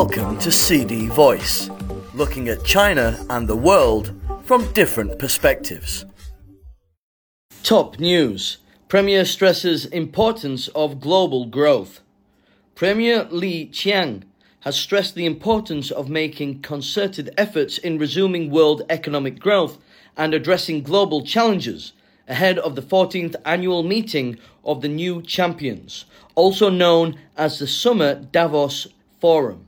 Welcome to CD Voice, looking at China and the world from different perspectives. Top news Premier stresses importance of global growth. Premier Li Qiang has stressed the importance of making concerted efforts in resuming world economic growth and addressing global challenges ahead of the 14th annual meeting of the New Champions, also known as the Summer Davos Forum.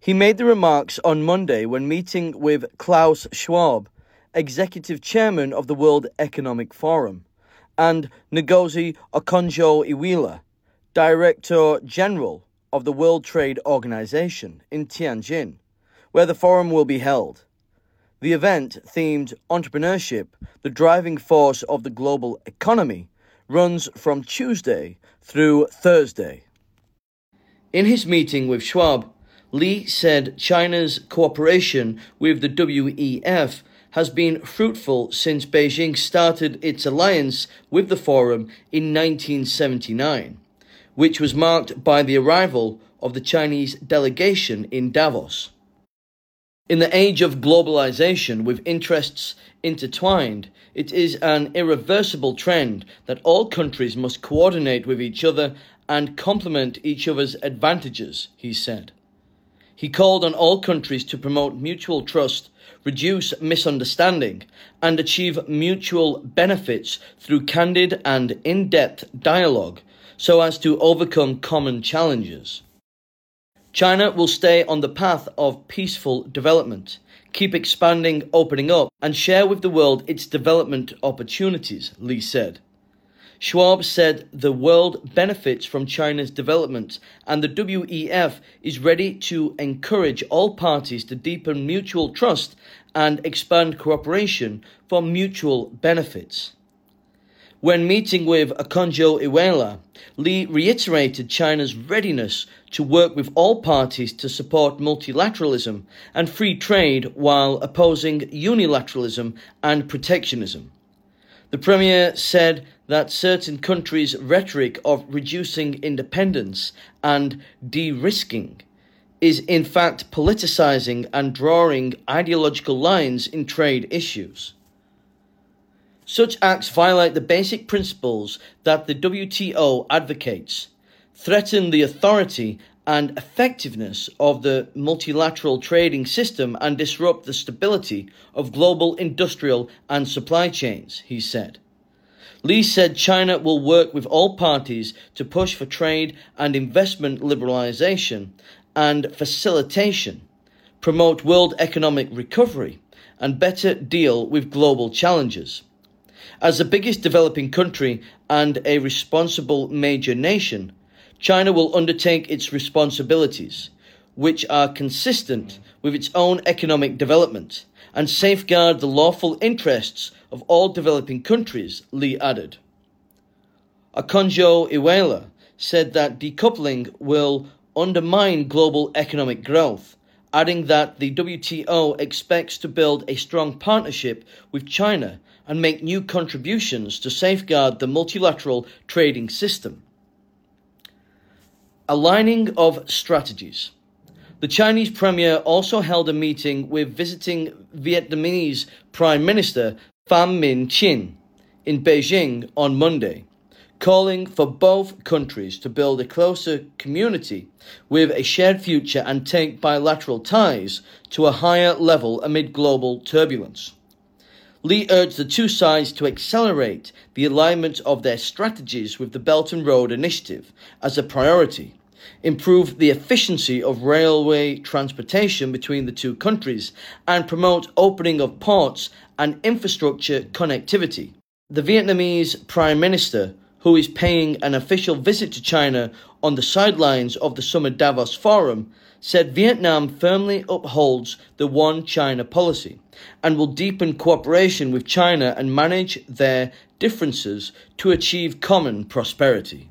He made the remarks on Monday when meeting with Klaus Schwab, executive chairman of the World Economic Forum, and Ngozi Okonjo-Iweala, director general of the World Trade Organization in Tianjin, where the forum will be held. The event, themed Entrepreneurship, the driving force of the global economy, runs from Tuesday through Thursday. In his meeting with Schwab, Li said China's cooperation with the WEF has been fruitful since Beijing started its alliance with the Forum in 1979, which was marked by the arrival of the Chinese delegation in Davos. In the age of globalization with interests intertwined, it is an irreversible trend that all countries must coordinate with each other and complement each other's advantages, he said. He called on all countries to promote mutual trust, reduce misunderstanding, and achieve mutual benefits through candid and in depth dialogue so as to overcome common challenges. China will stay on the path of peaceful development, keep expanding, opening up, and share with the world its development opportunities, Li said. Schwab said the world benefits from China's development and the WEF is ready to encourage all parties to deepen mutual trust and expand cooperation for mutual benefits. When meeting with Okonjo-Iweala, Li reiterated China's readiness to work with all parties to support multilateralism and free trade while opposing unilateralism and protectionism. The Premier said that certain countries' rhetoric of reducing independence and de risking is in fact politicizing and drawing ideological lines in trade issues. Such acts violate the basic principles that the WTO advocates, threaten the authority and effectiveness of the multilateral trading system, and disrupt the stability of global industrial and supply chains, he said. Li said China will work with all parties to push for trade and investment liberalization and facilitation, promote world economic recovery, and better deal with global challenges. As the biggest developing country and a responsible major nation, China will undertake its responsibilities, which are consistent with its own economic development, and safeguard the lawful interests of all developing countries, Li added. Okonjo-Iweala said that decoupling will undermine global economic growth, adding that the WTO expects to build a strong partnership with China and make new contributions to safeguard the multilateral trading system. Aligning of strategies. The Chinese premier also held a meeting with visiting Vietnamese Prime Minister Pham Minh Chinh in Beijing on Monday, calling for both countries to build a closer community with a shared future and take bilateral ties to a higher level amid global turbulence. Li urged the two sides to accelerate the alignment of their strategies with the Belt and Road Initiative as a priority, improve the efficiency of railway transportation between the two countries, and promote opening of ports and infrastructure connectivity. The Vietnamese Prime Minister, who is paying an official visit to China on the sidelines of the Summer Davos Forum, said Vietnam firmly upholds the One China policy and will deepen cooperation with China and manage their differences to achieve common prosperity.